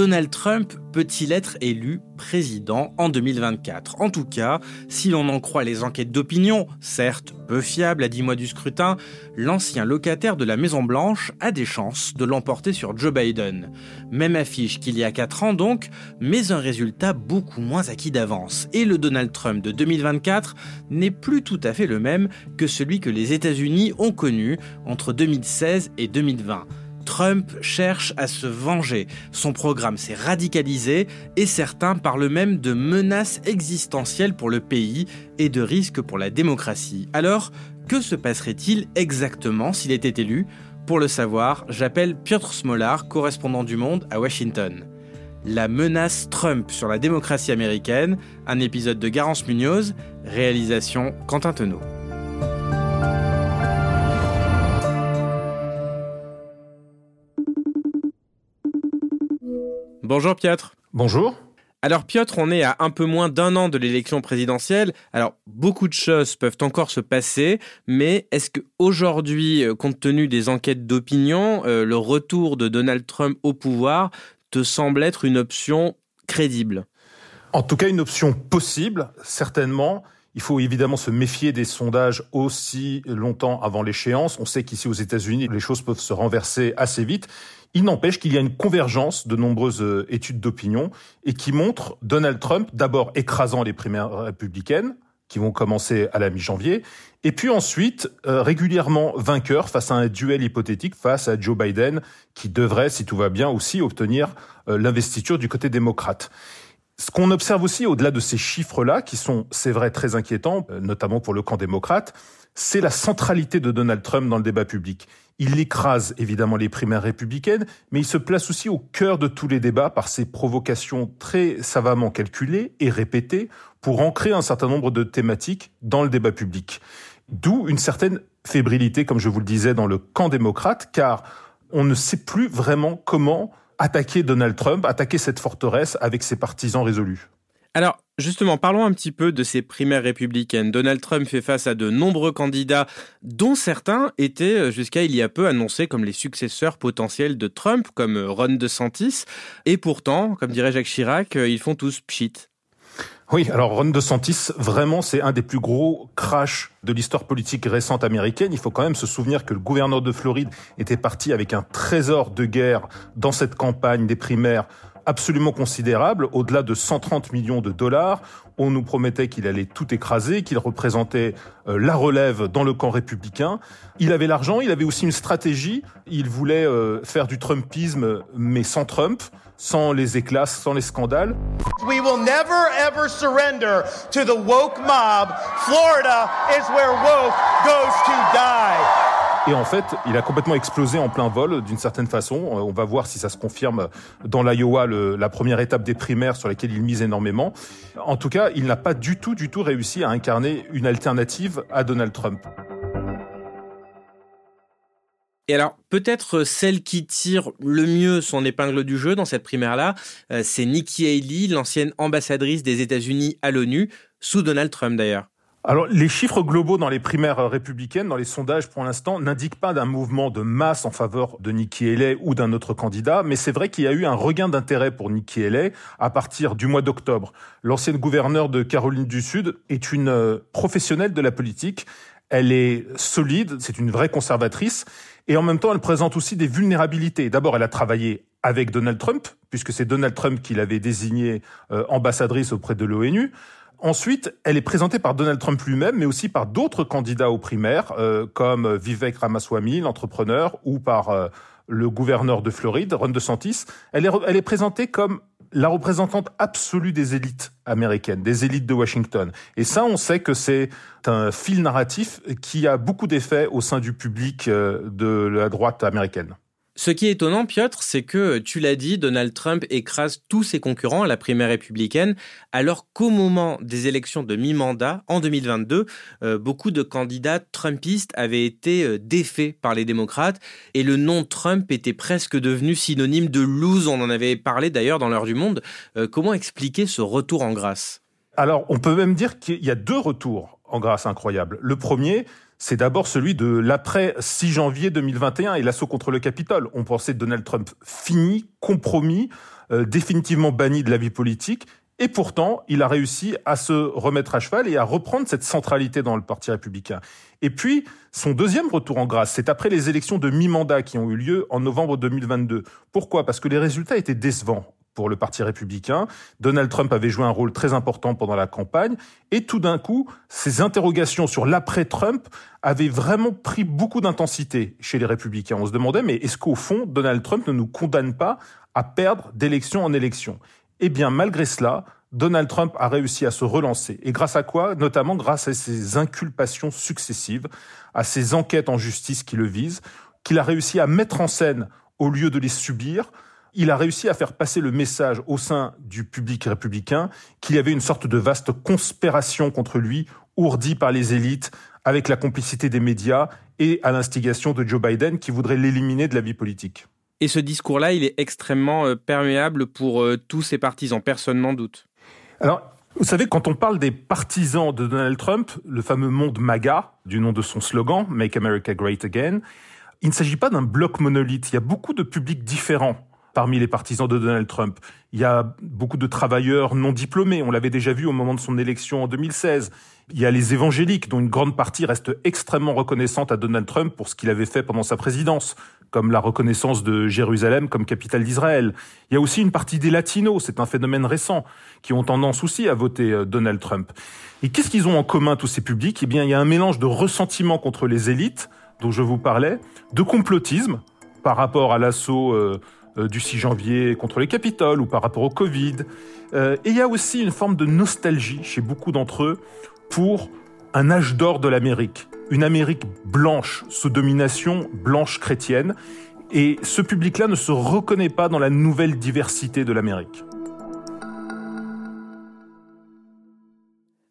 Donald Trump peut-il être élu président en 2024 En tout cas, si l'on en croit les enquêtes d'opinion, certes peu fiables à 10 mois du scrutin, l'ancien locataire de la Maison-Blanche a des chances de l'emporter sur Joe Biden. Même affiche qu'il y a 4 ans donc, mais un résultat beaucoup moins acquis d'avance. Et le Donald Trump de 2024 n'est plus tout à fait le même que celui que les États-Unis ont connu entre 2016 et 2020. Trump cherche à se venger. Son programme s'est radicalisé et certains parlent même de menaces existentielles pour le pays et de risques pour la démocratie. Alors, que se passerait-il exactement s'il était élu? Pour le savoir, j'appelle Piotr Smolar, correspondant du Monde à Washington. La menace Trump sur la démocratie américaine, un épisode de Garance Munoz, réalisation Quentin Tenot. Bonjour Piotr. Bonjour. Alors Piotr, on est à un peu moins d'un an de l'élection présidentielle. Alors beaucoup de choses peuvent encore se passer, mais est-ce que aujourd'hui, euh, compte tenu des enquêtes d'opinion, euh, le retour de Donald Trump au pouvoir te semble être une option crédible? En tout cas, une option possible, certainement. Il faut évidemment se méfier des sondages aussi longtemps avant l'échéance. On sait qu'ici aux États-Unis, les choses peuvent se renverser assez vite. Il n'empêche qu'il y a une convergence de nombreuses euh, études d'opinion et qui montrent Donald Trump d'abord écrasant les primaires républicaines qui vont commencer à la mi-janvier, et puis ensuite euh, régulièrement vainqueur face à un duel hypothétique face à Joe Biden, qui devrait, si tout va bien, aussi obtenir euh, l'investiture du côté démocrate. Ce qu'on observe aussi au-delà de ces chiffres-là, qui sont, c'est vrai, très inquiétants, notamment pour le camp démocrate, c'est la centralité de Donald Trump dans le débat public. Il écrase évidemment les primaires républicaines, mais il se place aussi au cœur de tous les débats par ses provocations très savamment calculées et répétées pour ancrer un certain nombre de thématiques dans le débat public. D'où une certaine fébrilité, comme je vous le disais, dans le camp démocrate, car on ne sait plus vraiment comment attaquer Donald Trump, attaquer cette forteresse avec ses partisans résolus. Alors, justement, parlons un petit peu de ces primaires républicaines. Donald Trump fait face à de nombreux candidats, dont certains étaient euh, jusqu'à il y a peu annoncés comme les successeurs potentiels de Trump, comme Ron DeSantis. Et pourtant, comme dirait Jacques Chirac, euh, ils font tous pchit. Oui, alors Ron DeSantis, vraiment, c'est un des plus gros crashs de l'histoire politique récente américaine. Il faut quand même se souvenir que le gouverneur de Floride était parti avec un trésor de guerre dans cette campagne des primaires absolument considérable, au-delà de 130 millions de dollars. On nous promettait qu'il allait tout écraser, qu'il représentait euh, la relève dans le camp républicain. Il avait l'argent, il avait aussi une stratégie. Il voulait euh, faire du Trumpisme, mais sans Trump, sans les éclats, sans les scandales. We will never ever surrender to the woke mob. Florida is where woke goes to die. Et en fait, il a complètement explosé en plein vol, d'une certaine façon. Euh, on va voir si ça se confirme dans l'Iowa, la première étape des primaires sur laquelle il mise énormément. En tout cas, il n'a pas du tout, du tout réussi à incarner une alternative à Donald Trump. Et alors, peut-être celle qui tire le mieux son épingle du jeu dans cette primaire-là, euh, c'est Nikki Haley, l'ancienne ambassadrice des États-Unis à l'ONU, sous Donald Trump d'ailleurs. Alors, les chiffres globaux dans les primaires républicaines, dans les sondages pour l'instant, n'indiquent pas d'un mouvement de masse en faveur de Nikki Haley ou d'un autre candidat, mais c'est vrai qu'il y a eu un regain d'intérêt pour Nikki Haley à partir du mois d'octobre. L'ancienne gouverneure de Caroline du Sud est une euh, professionnelle de la politique. Elle est solide, c'est une vraie conservatrice, et en même temps, elle présente aussi des vulnérabilités. D'abord, elle a travaillé avec Donald Trump, puisque c'est Donald Trump qui l'avait désignée euh, ambassadrice auprès de l'ONU. Ensuite, elle est présentée par Donald Trump lui-même, mais aussi par d'autres candidats aux primaires, euh, comme Vivek Ramaswamy, l'entrepreneur, ou par euh, le gouverneur de Floride, Ron DeSantis. Elle est, elle est présentée comme la représentante absolue des élites américaines, des élites de Washington. Et ça, on sait que c'est un fil narratif qui a beaucoup d'effets au sein du public euh, de la droite américaine. Ce qui est étonnant, Piotr, c'est que, tu l'as dit, Donald Trump écrase tous ses concurrents à la primaire républicaine, alors qu'au moment des élections de mi-mandat, en 2022, euh, beaucoup de candidats trumpistes avaient été euh, défaits par les démocrates, et le nom Trump était presque devenu synonyme de lose, on en avait parlé d'ailleurs dans l'heure du monde. Euh, comment expliquer ce retour en grâce? Alors, on peut même dire qu'il y a deux retours en grâce incroyables. Le premier, c'est d'abord celui de l'après 6 janvier 2021 et l'assaut contre le Capitole. On pensait Donald Trump fini, compromis, euh, définitivement banni de la vie politique. Et pourtant, il a réussi à se remettre à cheval et à reprendre cette centralité dans le Parti républicain. Et puis, son deuxième retour en grâce, c'est après les élections de mi-mandat qui ont eu lieu en novembre 2022. Pourquoi? Parce que les résultats étaient décevants pour le Parti républicain. Donald Trump avait joué un rôle très important pendant la campagne. Et tout d'un coup, ces interrogations sur l'après-Trump avaient vraiment pris beaucoup d'intensité chez les républicains. On se demandait, mais est-ce qu'au fond, Donald Trump ne nous condamne pas à perdre d'élection en élection? Eh bien, malgré cela, Donald Trump a réussi à se relancer. Et grâce à quoi? Notamment grâce à ses inculpations successives, à ses enquêtes en justice qui le visent, qu'il a réussi à mettre en scène au lieu de les subir, il a réussi à faire passer le message au sein du public républicain qu'il y avait une sorte de vaste conspiration contre lui, ourdie par les élites, avec la complicité des médias et à l'instigation de Joe Biden qui voudrait l'éliminer de la vie politique. Et ce discours-là, il est extrêmement euh, perméable pour euh, tous ses partisans, personne n'en doute. Alors, vous savez, quand on parle des partisans de Donald Trump, le fameux monde MAGA, du nom de son slogan, Make America Great Again, il ne s'agit pas d'un bloc monolithe, il y a beaucoup de publics différents parmi les partisans de Donald Trump. Il y a beaucoup de travailleurs non diplômés, on l'avait déjà vu au moment de son élection en 2016. Il y a les évangéliques, dont une grande partie reste extrêmement reconnaissante à Donald Trump pour ce qu'il avait fait pendant sa présidence, comme la reconnaissance de Jérusalem comme capitale d'Israël. Il y a aussi une partie des latinos, c'est un phénomène récent, qui ont tendance aussi à voter euh, Donald Trump. Et qu'est-ce qu'ils ont en commun, tous ces publics? Eh bien, il y a un mélange de ressentiment contre les élites, dont je vous parlais, de complotisme par rapport à l'assaut euh, euh, du 6 janvier contre les Capitoles ou par rapport au Covid. Euh, et il y a aussi une forme de nostalgie chez beaucoup d'entre eux pour un âge d'or de l'Amérique, une Amérique blanche sous domination blanche chrétienne. Et ce public-là ne se reconnaît pas dans la nouvelle diversité de l'Amérique.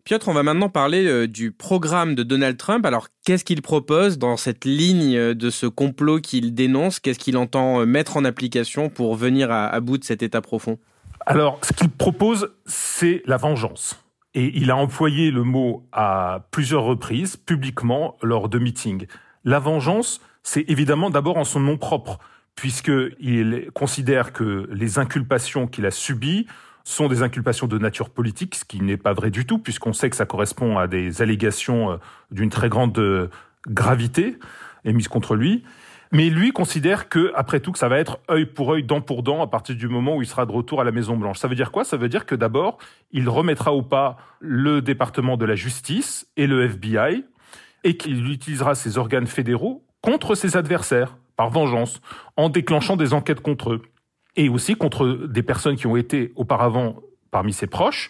Piotr, on va maintenant parler euh, du programme de Donald Trump. Alors, qu'est-ce qu'il propose dans cette ligne euh, de ce complot qu'il dénonce? Qu'est-ce qu'il entend euh, mettre en application pour venir à, bout de cet état profond? Alors, ce qu'il propose, c'est la vengeance. Et il a employé le mot à plusieurs reprises, publiquement, lors de meetings. La vengeance, c'est évidemment d'abord en son nom propre, puisqu'il considère que les inculpations qu'il a subies sont des inculpations de nature politique, ce qui n'est pas vrai du tout, puisqu'on sait que ça correspond à des allégations euh, d'une très grande euh, gravité émises contre lui. Mais lui considère que, après tout, que ça va être œil pour œil, dent pour dent, à partir du moment où il sera de retour à la Maison Blanche. Ça veut dire quoi? Ça veut dire que d'abord, il remettra au pas le département de la justice et le FBI, et qu'il utilisera ses organes fédéraux contre ses adversaires, par vengeance, en déclenchant des enquêtes contre eux et aussi contre des personnes qui ont été auparavant parmi ses proches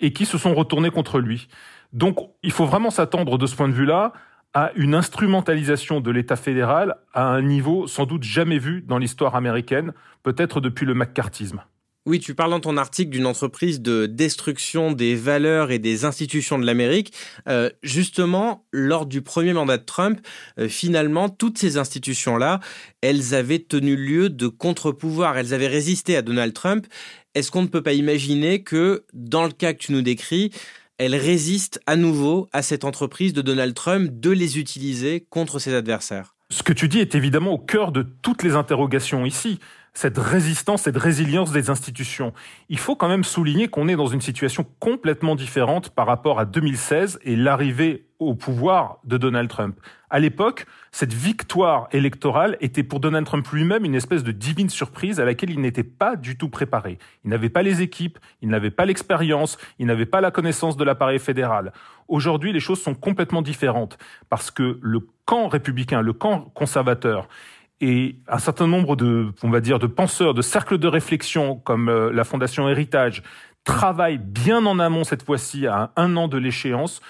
et qui se sont retournées contre lui. Donc il faut vraiment s'attendre de ce point de vue-là à une instrumentalisation de l'État fédéral à un niveau sans doute jamais vu dans l'histoire américaine, peut-être depuis le McCarthyisme. Oui, tu parles dans ton article d'une entreprise de destruction des valeurs et des institutions de l'Amérique. Euh, justement, lors du premier mandat de Trump, euh, finalement, toutes ces institutions-là, elles avaient tenu lieu de contre-pouvoir. Elles avaient résisté à Donald Trump. Est-ce qu'on ne peut pas imaginer que, dans le cas que tu nous décris, elles résistent à nouveau à cette entreprise de Donald Trump de les utiliser contre ses adversaires? Ce que tu dis est évidemment au cœur de toutes les interrogations ici cette résistance, cette résilience des institutions. Il faut quand même souligner qu'on est dans une situation complètement différente par rapport à 2016 et l'arrivée au pouvoir de Donald Trump. À l'époque, cette victoire électorale était pour Donald Trump lui-même une espèce de divine surprise à laquelle il n'était pas du tout préparé. Il n'avait pas les équipes, il n'avait pas l'expérience, il n'avait pas la connaissance de l'appareil fédéral. Aujourd'hui, les choses sont complètement différentes parce que le camp républicain, le camp conservateur, et un certain nombre de, on va dire, de penseurs, de cercles de réflexion comme euh, la Fondation Héritage travaillent bien en amont cette fois-ci à un an de l'échéance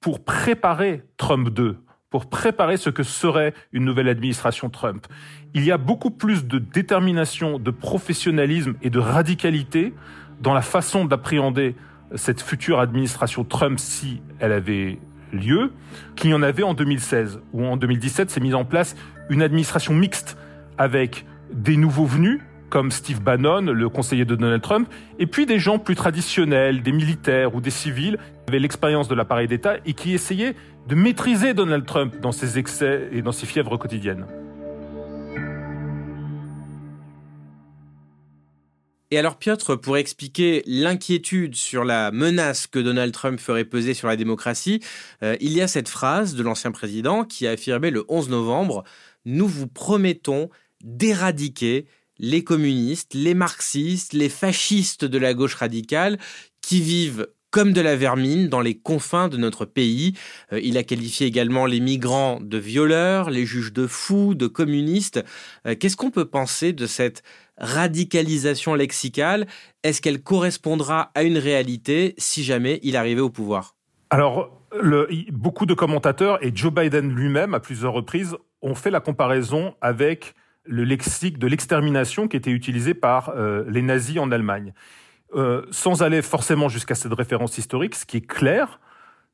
pour préparer Trump 2, pour préparer ce que serait une nouvelle administration Trump. Il y a beaucoup plus de détermination, de professionnalisme et de radicalité dans la façon d'appréhender cette future administration Trump si elle avait lieu qu'il y en avait en 2016, où en 2017 s'est mise en place une administration mixte avec des nouveaux venus, comme Steve Bannon, le conseiller de Donald Trump, et puis des gens plus traditionnels, des militaires ou des civils, qui avaient l'expérience de l'appareil d'État et qui essayaient de maîtriser Donald Trump dans ses excès et dans ses fièvres quotidiennes. Et alors Piotr, pour expliquer l'inquiétude sur la menace que Donald Trump ferait peser sur la démocratie, euh, il y a cette phrase de l'ancien président qui a affirmé le 11 novembre ⁇ Nous vous promettons d'éradiquer les communistes, les marxistes, les fascistes de la gauche radicale qui vivent comme de la vermine dans les confins de notre pays. Euh, il a qualifié également les migrants de violeurs, les juges de fous, de communistes. Euh, qu'est-ce qu'on peut penser de cette radicalisation lexicale Est-ce qu'elle correspondra à une réalité si jamais il arrivait au pouvoir? Alors, beaucoup de commentateurs et Joe Biden lui-même, à plusieurs reprises, ont fait la comparaison avec le lexique de l'extermination qui était utilisé par euh, les nazis en Allemagne. Euh, sans aller forcément jusqu'à cette référence historique, ce qui est clair,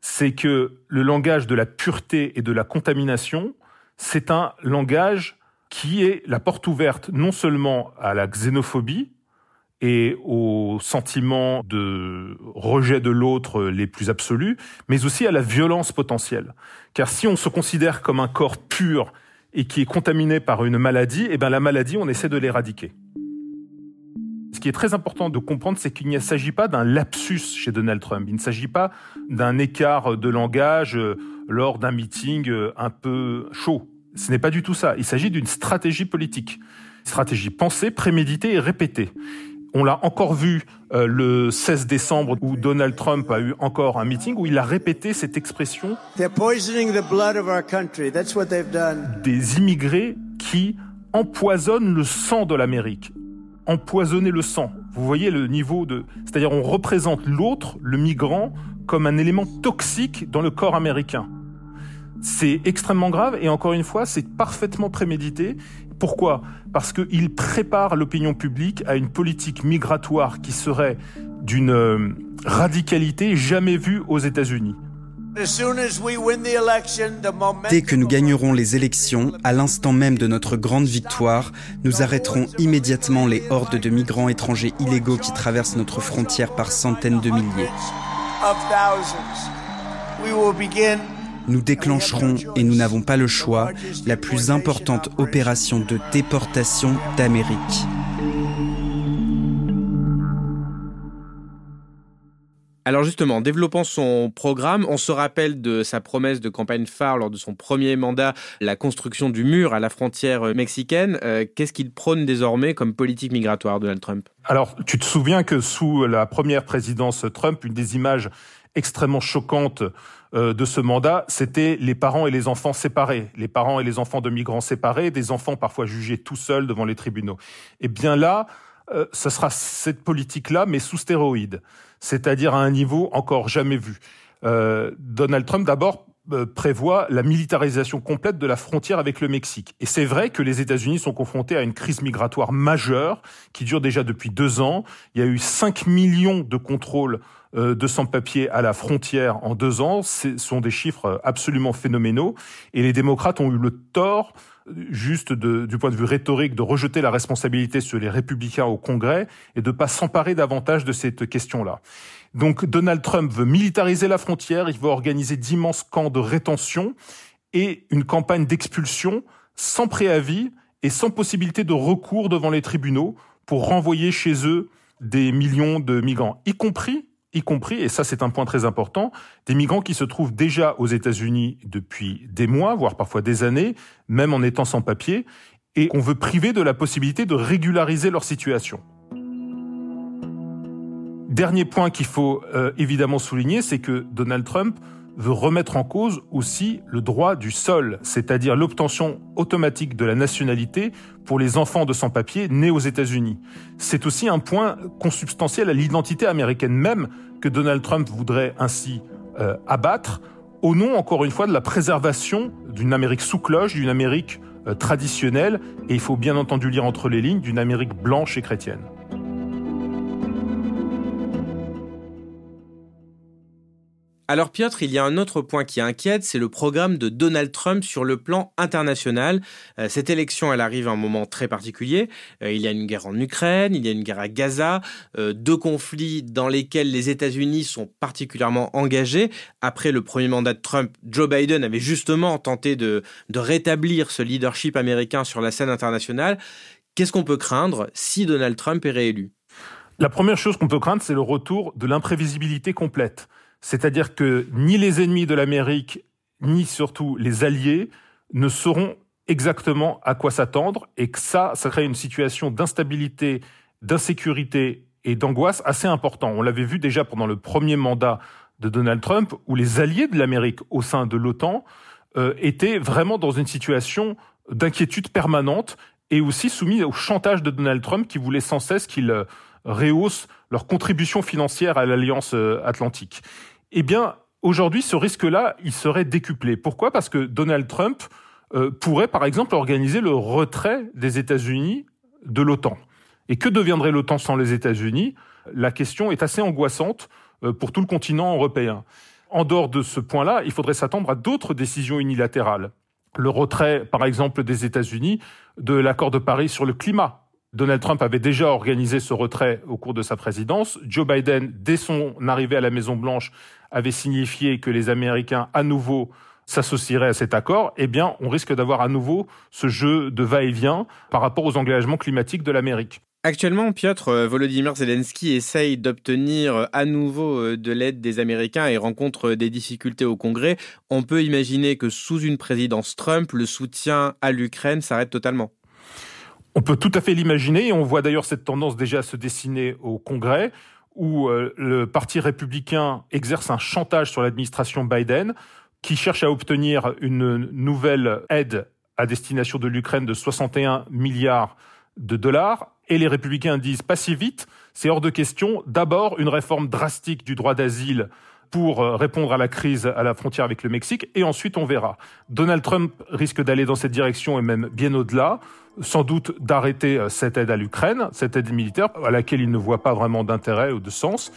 c'est que le langage de la pureté et de la contamination, c'est un langage qui est la porte ouverte non seulement à la xénophobie et aux sentiments de rejet de l'autre les plus absolus, mais aussi à la violence potentielle. Car si on se considère comme un corps pur et qui est contaminé par une maladie, eh bien la maladie, on essaie de l'éradiquer. Ce qui est très important de comprendre, c'est qu'il ne s'agit pas d'un lapsus chez Donald Trump. Il ne s'agit pas d'un écart de langage euh, lors d'un meeting euh, un peu chaud. Ce n'est pas du tout ça. Il s'agit d'une stratégie politique. Stratégie pensée, préméditée et répétée. On l'a encore vu euh, le 16 décembre où Donald Trump a eu encore un meeting où il a répété cette expression des immigrés qui empoisonnent le sang de l'Amérique. Empoisonner le sang. Vous voyez le niveau de... C'est-à-dire on représente l'autre, le migrant, comme un élément toxique dans le corps américain. C'est extrêmement grave et encore une fois, c'est parfaitement prémédité. Pourquoi? Parce qu'il prépare l'opinion publique à une politique migratoire qui serait d'une euh, radicalité jamais vue aux États-Unis. Dès que nous gagnerons les élections, à l'instant même de notre grande victoire, nous arrêterons immédiatement les hordes de migrants étrangers illégaux qui traversent notre frontière par centaines de milliers nous déclencherons, et nous n'avons pas le choix, la plus importante opération de déportation d'Amérique. Alors justement, développant son programme, on se rappelle de sa promesse de campagne phare lors de son premier mandat, la construction du mur à la frontière mexicaine. Euh, qu'est-ce qu'il prône désormais comme politique migratoire, Donald Trump? Alors, tu te souviens que sous la première présidence Trump, une des images extrêmement choquantes de ce mandat, c'était les parents et les enfants séparés, les parents et les enfants de migrants séparés, des enfants parfois jugés tout seuls devant les tribunaux. Et eh bien là, euh, ce sera cette politique-là, mais sous stéroïdes, c'est-à-dire à un niveau encore jamais vu. Euh, Donald Trump, d'abord, prévoit la militarisation complète de la frontière avec le Mexique. Et c'est vrai que les États-Unis sont confrontés à une crise migratoire majeure qui dure déjà depuis deux ans. Il y a eu 5 millions de contrôles euh, de sans-papiers à la frontière en deux ans. Ce sont des chiffres absolument phénoménaux. Et les démocrates ont eu le tort juste du point de vue rhétorique, de rejeter la responsabilité sur les républicains au Congrès et de pas s'emparer davantage de cette question-là. Donc Donald Trump veut militariser la frontière, il veut organiser d'immenses camps de rétention et une campagne d'expulsion sans préavis et sans possibilité de recours devant les tribunaux pour renvoyer chez eux des millions de migrants, y compris y compris, et ça c'est un point très important, des migrants qui se trouvent déjà aux États-Unis depuis des mois, voire parfois des années, même en étant sans papier, et qu'on veut priver de la possibilité de régulariser leur situation. Dernier point qu'il faut euh, évidemment souligner, c'est que Donald Trump veut remettre en cause aussi le droit du sol, c'est-à-dire l'obtention automatique de la nationalité pour les enfants de sans-papiers nés aux États-Unis. C'est aussi un point consubstantiel à l'identité américaine même que Donald Trump voudrait ainsi euh, abattre au nom, encore une fois, de la préservation d'une Amérique sous cloche, d'une Amérique euh, traditionnelle, et il faut bien entendu lire entre les lignes, d'une Amérique blanche et chrétienne. Alors Piotr, il y a un autre point qui inquiète, c'est le programme de Donald Trump sur le plan international. Euh, cette élection, elle arrive à un moment très particulier. Euh, il y a une guerre en Ukraine, il y a une guerre à Gaza, euh, deux conflits dans lesquels les États-Unis sont particulièrement engagés. Après le premier mandat de Trump, Joe Biden avait justement tenté de, de rétablir ce leadership américain sur la scène internationale. Qu'est-ce qu'on peut craindre si Donald Trump est réélu? La première chose qu'on peut craindre, c'est le retour de l'imprévisibilité complète. C'est-à-dire que ni les ennemis de l'Amérique, ni surtout les alliés ne sauront exactement à quoi s'attendre et que ça, ça crée une situation d'instabilité, d'insécurité et d'angoisse assez important. On l'avait vu déjà pendant le premier mandat de Donald Trump où les alliés de l'Amérique au sein de l'OTAN euh, étaient vraiment dans une situation d'inquiétude permanente et aussi soumis au chantage de Donald Trump qui voulait sans cesse qu'il euh, rehausse leur contribution financière à l'Alliance euh, Atlantique eh bien, aujourd'hui, ce risque-là, il serait décuplé. Pourquoi? Parce que Donald Trump euh, pourrait, par exemple, organiser le retrait des États-Unis de l'OTAN. Et que deviendrait l'OTAN sans les États-Unis? La question est assez angoissante euh, pour tout le continent européen. En dehors de ce point-là, il faudrait s'attendre à d'autres décisions unilatérales. Le retrait, par exemple, des États-Unis de l'accord de Paris sur le climat, Donald Trump avait déjà organisé ce retrait au cours de sa présidence. Joe Biden, dès son arrivée à la Maison-Blanche, avait signifié que les Américains, à nouveau, s'associeraient à cet accord. Eh bien, on risque d'avoir à nouveau ce jeu de va-et-vient par rapport aux engagements climatiques de l'Amérique. Actuellement, Piotr, euh, Volodymyr Zelensky essaye d'obtenir euh, à nouveau euh, de l'aide des Américains et rencontre des difficultés au Congrès. On peut imaginer que sous une présidence Trump, le soutien à l'Ukraine s'arrête totalement. On peut tout à fait l'imaginer et on voit d'ailleurs cette tendance déjà se dessiner au Congrès où euh, le Parti républicain exerce un chantage sur l'administration Biden qui cherche à obtenir une nouvelle aide à destination de l'Ukraine de 61 milliards de dollars. Et les républicains disent pas si vite, c'est hors de question. D'abord, une réforme drastique du droit d'asile pour euh, répondre à la crise à la frontière avec le Mexique, et ensuite on verra. Donald Trump risque d'aller dans cette direction et même bien au-delà, sans doute d'arrêter euh, cette aide à l'Ukraine, cette aide militaire à laquelle il ne voit pas vraiment d'intérêt ou de sens.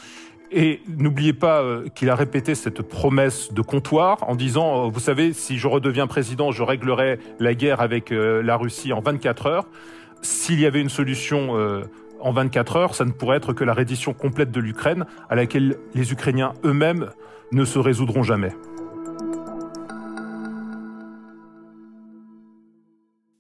Et n'oubliez pas euh, qu'il a répété cette promesse de comptoir en disant, vous savez, si je redeviens président, je réglerai la guerre avec la Russie en 24 heures. S'il y avait une solution en 24 heures, ça ne pourrait être que la reddition complète de l'Ukraine, à laquelle les Ukrainiens eux-mêmes ne se résoudront jamais.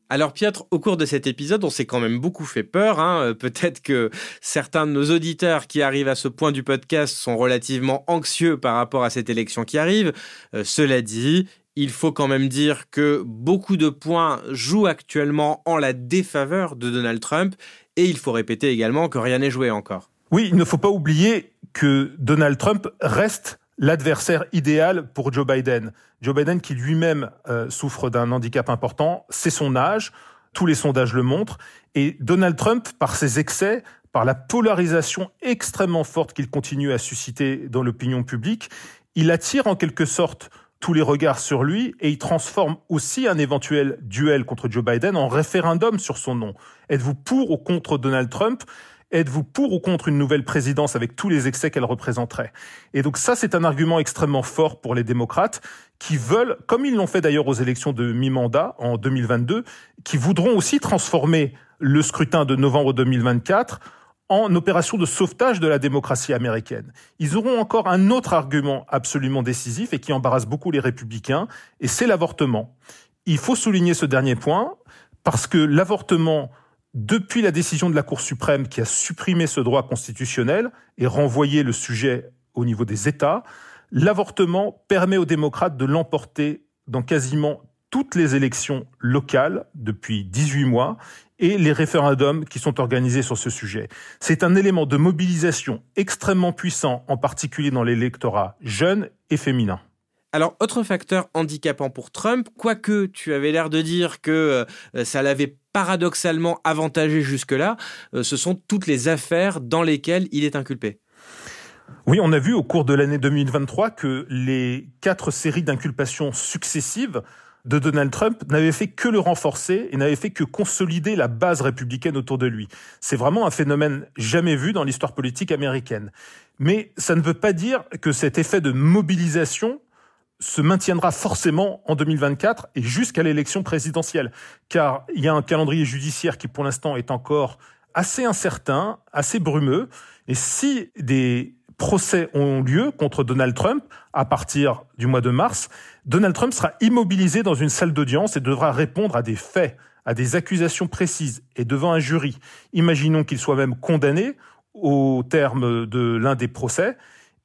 Alors Piotr, au cours de cet épisode, on s'est quand même beaucoup fait peur. Hein. Euh, peut-être que certains de nos auditeurs qui arrivent à ce point du podcast sont relativement anxieux par rapport à cette élection qui arrive. Euh, cela dit, il faut quand même dire que beaucoup de points jouent actuellement en la défaveur de Donald Trump et il faut répéter également que rien n'est joué encore. Oui, il ne faut pas oublier que Donald Trump reste l'adversaire idéal pour Joe Biden. Joe Biden qui lui-même euh, souffre d'un handicap important, c'est son âge, tous les sondages le montrent, et Donald Trump, par ses excès, par la polarisation extrêmement forte qu'il continue à susciter dans l'opinion publique, il attire en quelque sorte tous les regards sur lui et il transforme aussi un éventuel duel contre Joe Biden en référendum sur son nom. Êtes-vous pour ou contre Donald Trump? Êtes-vous pour ou contre une nouvelle présidence avec tous les excès qu'elle représenterait? Et donc ça, c'est un argument extrêmement fort pour les démocrates qui veulent, comme ils l'ont fait d'ailleurs aux élections de mi-mandat en 2022, qui voudront aussi transformer le scrutin de novembre 2024 en opération de sauvetage de la démocratie américaine. Ils auront encore un autre argument absolument décisif et qui embarrasse beaucoup les républicains, et c'est l'avortement. Il faut souligner ce dernier point, parce que l'avortement, depuis la décision de la Cour suprême qui a supprimé ce droit constitutionnel et renvoyé le sujet au niveau des États, l'avortement permet aux démocrates de l'emporter dans quasiment toutes les élections locales depuis 18 mois et les référendums qui sont organisés sur ce sujet. C'est un élément de mobilisation extrêmement puissant, en particulier dans l'électorat jeune et féminin. Alors, autre facteur handicapant pour Trump, quoique tu avais l'air de dire que euh, ça l'avait paradoxalement avantagé jusque-là, euh, ce sont toutes les affaires dans lesquelles il est inculpé. Oui, on a vu au cours de l'année 2023 que les quatre séries d'inculpations successives de Donald Trump n'avaient fait que le renforcer et n'avaient fait que consolider la base républicaine autour de lui. C'est vraiment un phénomène jamais vu dans l'histoire politique américaine. Mais ça ne veut pas dire que cet effet de mobilisation se maintiendra forcément en 2024 et jusqu'à l'élection présidentielle, car il y a un calendrier judiciaire qui pour l'instant est encore assez incertain, assez brumeux, et si des procès ont lieu contre Donald Trump à partir du mois de mars, Donald Trump sera immobilisé dans une salle d'audience et devra répondre à des faits, à des accusations précises et devant un jury. Imaginons qu'il soit même condamné au terme de l'un des procès.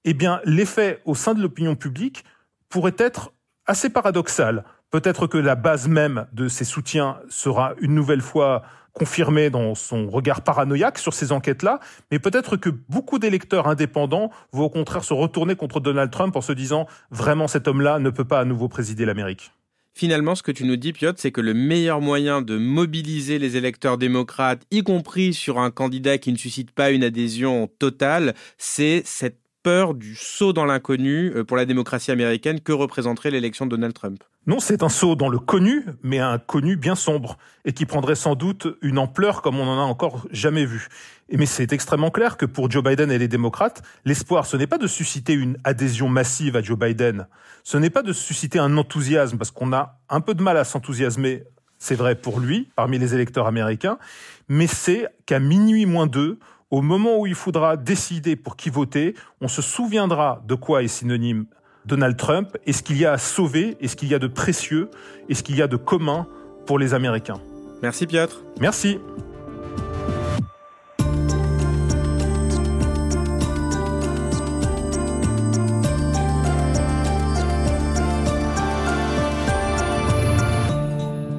Eh bien, l'effet au sein de l'opinion publique pourrait être assez paradoxal. Peut-être que la base même de ses soutiens sera une nouvelle fois confirmé dans son regard paranoïaque sur ces enquêtes-là, mais peut-être que beaucoup d'électeurs indépendants vont au contraire se retourner contre Donald Trump en se disant vraiment cet homme-là ne peut pas à nouveau présider l'Amérique. Finalement, ce que tu nous dis, Piotr, c'est que le meilleur moyen de mobiliser les électeurs démocrates, y compris sur un candidat qui ne suscite pas une adhésion totale, c'est cette peur du saut dans l'inconnu euh, pour la démocratie américaine que représenterait l'élection de Donald Trump? Non, c'est un saut dans le connu, mais un connu bien sombre, et qui prendrait sans doute une ampleur comme on n'en a encore jamais vu. Mais c'est extrêmement clair que pour Joe Biden et les démocrates, l'espoir, ce n'est pas de susciter une adhésion massive à Joe Biden, ce n'est pas de susciter un enthousiasme, parce qu'on a un peu de mal à s'enthousiasmer, c'est vrai pour lui, parmi les électeurs américains, mais c'est qu'à minuit moins deux, au moment où il faudra décider pour qui voter, on se souviendra de quoi est synonyme Donald Trump et ce qu'il y a à sauver, et ce qu'il y a de précieux, et ce qu'il y a de commun pour les Américains? Merci Piotr. Merci.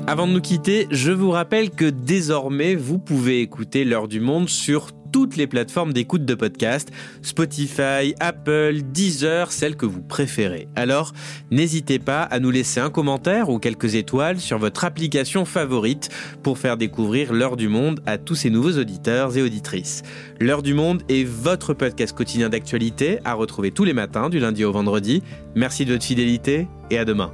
Avant de nous quitter, je vous rappelle que désormais, vous pouvez écouter l'heure du monde sur toutes les plateformes d'écoute de podcast, Spotify, Apple, Deezer, celles que vous préférez. Alors, n'hésitez pas à nous laisser un commentaire ou quelques étoiles sur votre application favorite pour faire découvrir l'heure du monde à tous ces nouveaux auditeurs et auditrices. L'heure du monde est votre podcast quotidien d'actualité à retrouver tous les matins du lundi au vendredi. Merci de votre fidélité et à demain.